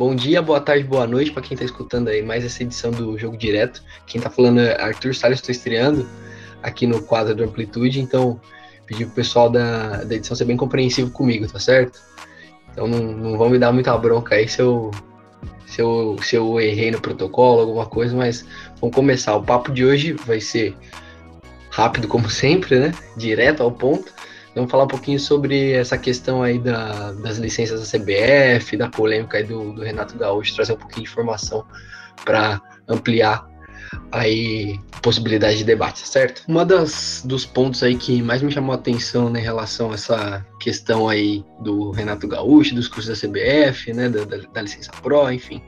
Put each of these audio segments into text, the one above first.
Bom dia, boa tarde, boa noite para quem está escutando aí mais essa edição do Jogo Direto. Quem está falando é Arthur Salles, estou estreando aqui no quadro do Amplitude, então pedi pro pessoal da, da edição ser bem compreensivo comigo, tá certo? Então não, não vão me dar muita bronca aí se eu, se, eu, se eu errei no protocolo, alguma coisa, mas vamos começar. O papo de hoje vai ser rápido, como sempre, né? Direto ao ponto. Vamos falar um pouquinho sobre essa questão aí da, das licenças da CBF, da polêmica aí do, do Renato Gaúcho, trazer um pouquinho de informação para ampliar aí possibilidade de debate, certo? Uma das dos pontos aí que mais me chamou a atenção né, em relação a essa questão aí do Renato Gaúcho, dos cursos da CBF, né, da, da, da licença Pro, enfim,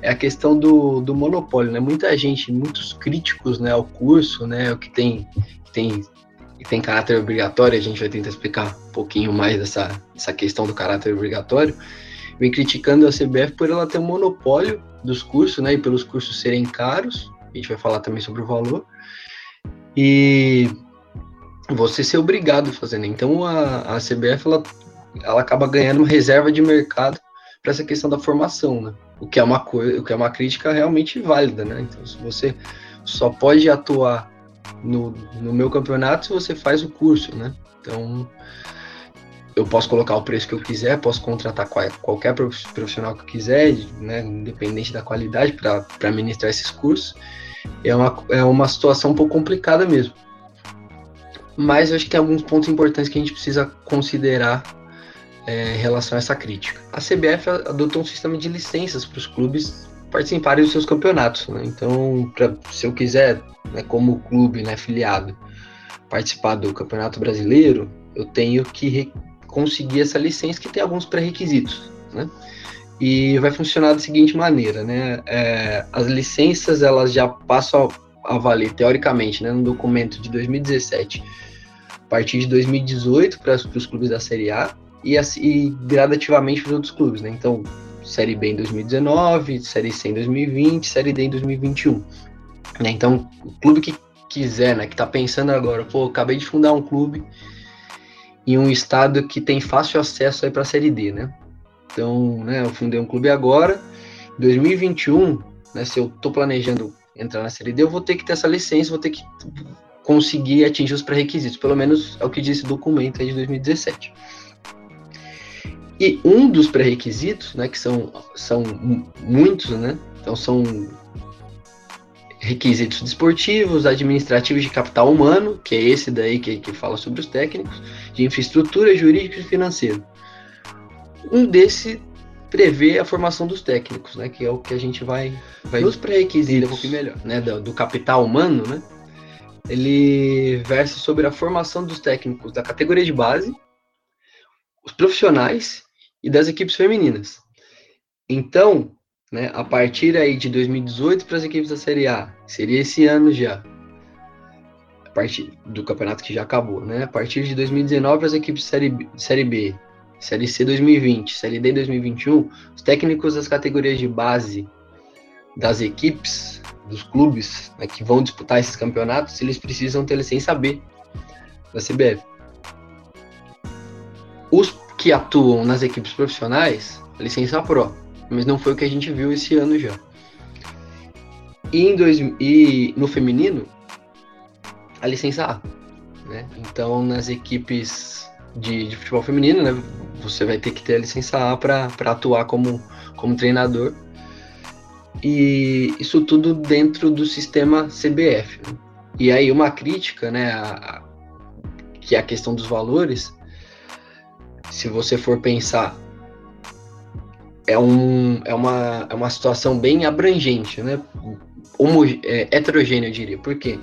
é a questão do, do monopólio, né? Muita gente, muitos críticos, né, ao curso, né, o que tem que tem e tem caráter obrigatório, a gente vai tentar explicar um pouquinho mais dessa, dessa questão do caráter obrigatório, vem criticando a CBF por ela ter um monopólio dos cursos, né, e pelos cursos serem caros, a gente vai falar também sobre o valor, e você ser obrigado a fazer, né? Então a, a CBF, ela, ela acaba ganhando uma reserva de mercado para essa questão da formação, né? O que é uma coisa, o que é uma crítica realmente válida, né? Então se você só pode atuar no, no meu campeonato você faz o curso, né? Então, eu posso colocar o preço que eu quiser, posso contratar qualquer profissional que eu quiser, né, independente da qualidade, para ministrar esses cursos. É uma, é uma situação um pouco complicada mesmo. Mas eu acho que tem alguns pontos importantes que a gente precisa considerar é, em relação a essa crítica. A CBF adotou um sistema de licenças para os clubes participarem dos seus campeonatos. Né? Então, pra, se eu quiser, né, como clube né, filiado, participar do Campeonato Brasileiro, eu tenho que conseguir essa licença que tem alguns pré-requisitos. Né? E vai funcionar da seguinte maneira, né? É, as licenças elas já passam a, a valer teoricamente, né, no documento de 2017, a partir de 2018 para os clubes da Série A e, e gradativamente para os outros clubes, né? Então, Série B em 2019, Série C em 2020, Série D em 2021. Né? Então, o clube que quiser, né, que está pensando agora, pô, acabei de fundar um clube em um estado que tem fácil acesso aí para a Série D, né? Então, né, eu fundei um clube agora, 2021, né, se eu estou planejando entrar na Série D, eu vou ter que ter essa licença, vou ter que conseguir atingir os pré-requisitos, pelo menos é o que diz esse documento aí de 2017. E um dos pré-requisitos, né, que são, são muitos, né, então são requisitos desportivos, administrativos de capital humano, que é esse daí que, que fala sobre os técnicos, de infraestrutura jurídica e financeira. Um desse prevê a formação dos técnicos, né, que é o que a gente vai, vai nos pré-requisitos, um pouquinho melhor, né, do, do capital humano, né, ele versa sobre a formação dos técnicos da categoria de base, os profissionais e das equipes femininas. Então, né, a partir aí de 2018 para as equipes da Série A, seria esse ano já, a partir do campeonato que já acabou, né? A partir de 2019 para as equipes Série B, Série B, Série C 2020, Série D 2021, os técnicos das categorias de base das equipes, dos clubes né, que vão disputar esses campeonatos, eles precisam ter licença B da CBF. Os que atuam nas equipes profissionais, licença Pro, mas não foi o que a gente viu esse ano já. E, em dois, e no feminino, a licença A. Né? Então, nas equipes de, de, futebol feminino, né, você vai ter que ter a licença A para atuar como, como treinador. E isso tudo dentro do sistema CBF. Né? E aí, uma crítica, né, a, a, que é a questão dos valores, se você for pensar, é, um, é, uma, é uma situação bem abrangente, né? Homo, é, heterogênea, eu diria. Por quê?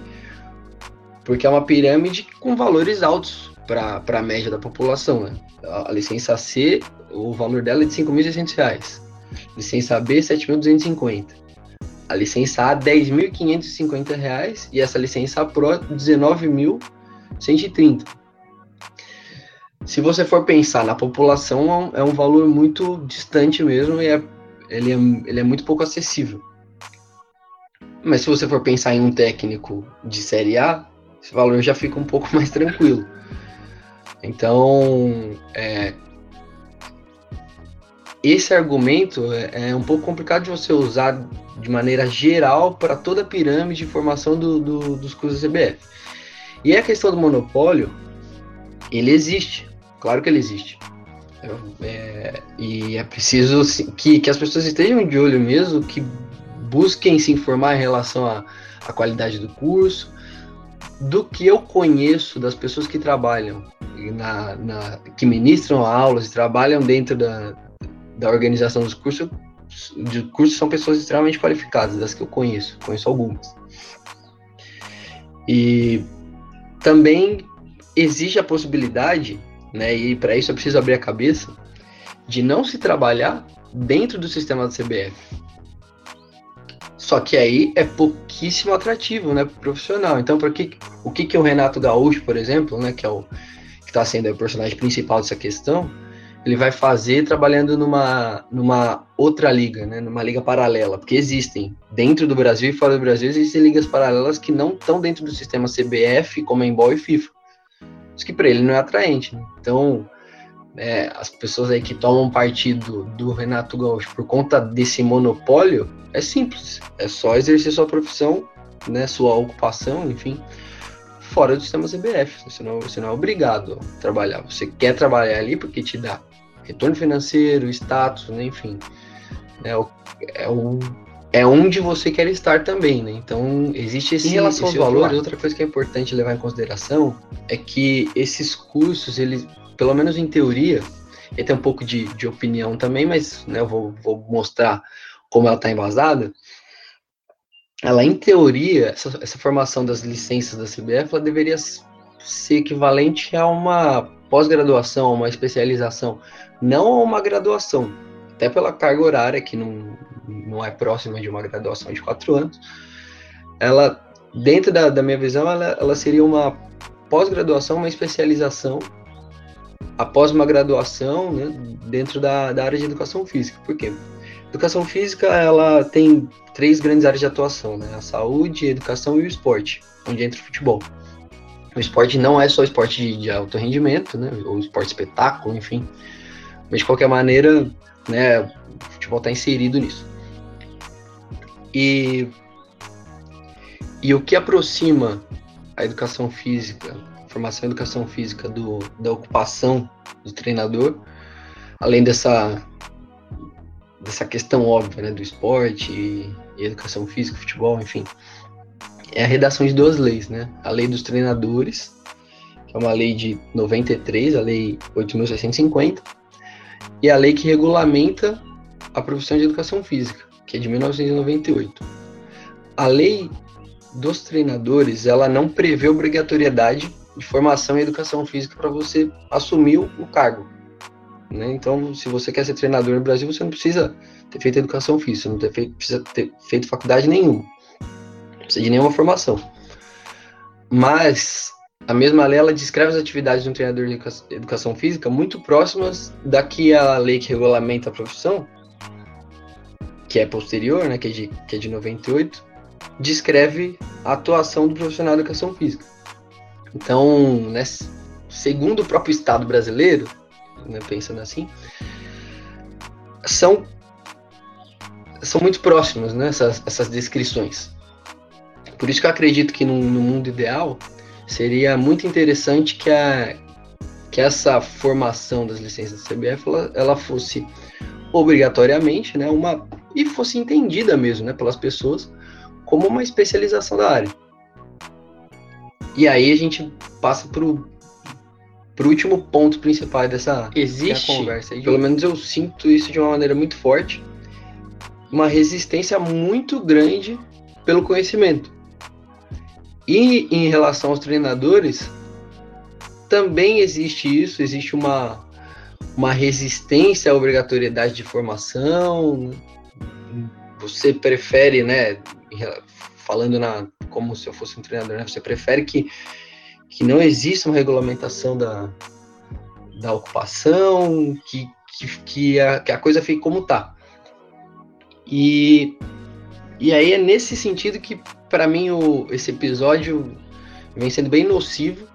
Porque é uma pirâmide com valores altos para a média da população. Né? A licença C, o valor dela é de R$ 5.600. Licença B, R$ 7.250. A licença A, R$ 10.550. E essa licença Pro, R$ 19.130 se você for pensar na população, é um valor muito distante mesmo e é, ele, é, ele é muito pouco acessível. Mas se você for pensar em um técnico de Série A, esse valor já fica um pouco mais tranquilo. Então, é, esse argumento é, é, um pouco complicado de você usar de maneira geral para toda a pirâmide de formação do, do, dos cursos da CBF. E a questão do monopólio, ele existe, claro que ele existe. É, e é preciso que, que as pessoas estejam de olho mesmo, que busquem se informar em relação à, qualidade do curso, do que eu conheço das pessoas que trabalham, na, na, que ministram aulas e trabalham dentro da, da organização dos cursos, de cursos são pessoas extremamente qualificadas, das que eu conheço, conheço algumas. E também existe a possibilidade, né, e para isso é preciso abrir a cabeça, de não se trabalhar dentro do sistema da CBF. Só que aí é pouquíssimo atrativo, né, pro profissional. Então, por que, o que que o Renato Gaúcho, por exemplo, né, que é o que está sendo o personagem principal dessa questão, ele vai fazer trabalhando numa, numa outra liga, né, numa liga paralela, porque existem dentro do Brasil e fora do Brasil existem ligas paralelas que não estão dentro do sistema CBF, Comembol e FIFA. Isso que para ele não é atraente. Né? Então, é, as pessoas aí que tomam partido do Renato Gaúcho por conta desse monopólio, é simples, é só exercer sua profissão, né, sua ocupação, enfim, fora do sistema CBF. Você não, você não é obrigado a trabalhar. Você quer trabalhar ali porque te dá retorno financeiro, status, né, enfim. É, o, é, o, é onde você quer estar também, né? Então, existe esse, em relação aos valores, outra coisa que é importante levar em consideração é que esses cursos, eles, pelo menos em teoria, e tem um pouco de, de opinião também, mas né, eu vou, vou mostrar como ela está embasada. Ela, em teoria, essa, essa formação das licenças da CBF, ela deveria ser equivalente a uma pós-graduação, uma especialização não a uma graduação, até pela carga horária, que não, não é próxima de uma graduação de quatro anos, ela, dentro da, da minha visão, ela, ela seria uma pós-graduação, uma especialização após uma graduação né, dentro da, da área de educação física. Por quê? Educação física, ela tem três grandes áreas de atuação, né? A saúde, a educação e o esporte, onde entra o futebol. O esporte não é só esporte de, de alto rendimento, né? Ou esporte espetáculo, enfim. Mas de qualquer maneira, né, o futebol está inserido nisso. E, e o que aproxima a educação física, a formação em educação física do, da ocupação do treinador, além dessa, dessa questão óbvia né, do esporte e, e educação física, futebol, enfim, é a redação de duas leis, né? A lei dos treinadores, que é uma lei de 93, a lei 8.650, e a lei que regulamenta a profissão de educação física, que é de 1998. A lei dos treinadores, ela não prevê obrigatoriedade de formação em educação física para você assumir o cargo. Né? Então, se você quer ser treinador no Brasil, você não precisa ter feito educação física, não ter feito, precisa ter feito faculdade nenhuma, não precisa de nenhuma formação. Mas a mesma lei ela descreve as atividades de um treinador de educação física muito próximas da que a lei que regulamenta a profissão, que é posterior, né, que é de, que é de 98, descreve a atuação do profissional de educação física. Então, né, segundo o próprio Estado brasileiro, né, pensando assim, são, são muito próximas né, essas, essas descrições. Por isso que eu acredito que no, no mundo ideal, seria muito interessante que, a, que essa formação das licenças da CBF ela, ela fosse obrigatoriamente, né, uma e fosse entendida mesmo, né, pelas pessoas como uma especialização da área. E aí a gente passa para o último ponto principal dessa Existe, conversa. Aí, pelo menos eu sinto isso de uma maneira muito forte, uma resistência muito grande pelo conhecimento. E em relação aos treinadores, também existe isso, existe uma, uma resistência à obrigatoriedade de formação. Você prefere, né, falando na, como se eu fosse um treinador, né, você prefere que, que não exista uma regulamentação da, da ocupação, que, que, que, a, que a coisa fique como está. E, e aí é nesse sentido que para mim o, esse episódio vem sendo bem nocivo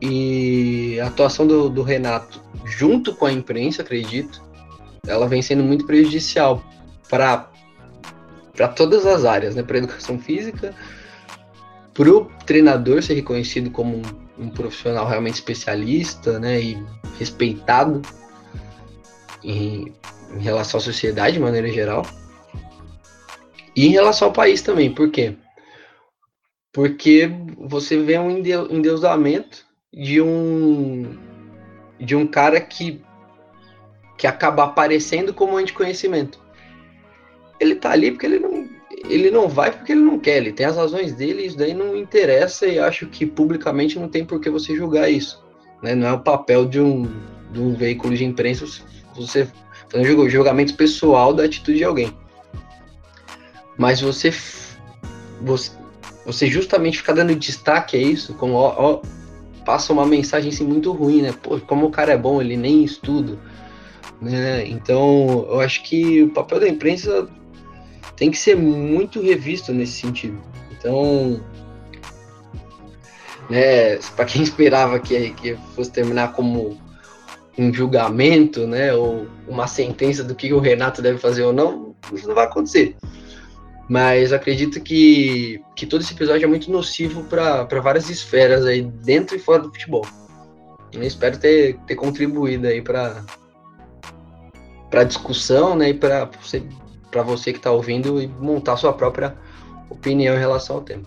e a atuação do, do, Renato junto com a imprensa, acredito, ela vem sendo muito prejudicial para para todas as áreas, né? Para educação física, para o treinador ser reconhecido como um, um, profissional realmente especialista, né? E respeitado em, em relação à sociedade de maneira geral. E em relação ao país também, por quê? Porque você vê um endeusamento de um de um cara que que acaba aparecendo como anticonhecimento. Ele tá ali porque ele não ele não vai porque ele não quer, ele tem as razões dele, isso daí não interessa e acho que publicamente não tem por que você julgar isso. Né? Não é o papel de um, de um veículo de imprensa você fazendo julgamento pessoal da atitude de alguém. Mas você, você, você justamente ficar dando destaque a isso, como ó, ó, passa uma mensagem assim, muito ruim, né? Pô, como o cara é bom, ele nem estuda. Né? Então, eu acho que o papel da imprensa tem que ser muito revisto nesse sentido. Então, né, para quem esperava que, que fosse terminar como um julgamento, né, ou uma sentença do que o Renato deve fazer ou não, isso não vai acontecer. Mas acredito que, que todo esse episódio é muito nocivo para várias esferas aí dentro e fora do futebol. Eu espero ter, ter contribuído aí para para discussão, né, e para você você que está ouvindo e montar sua própria opinião em relação ao tema.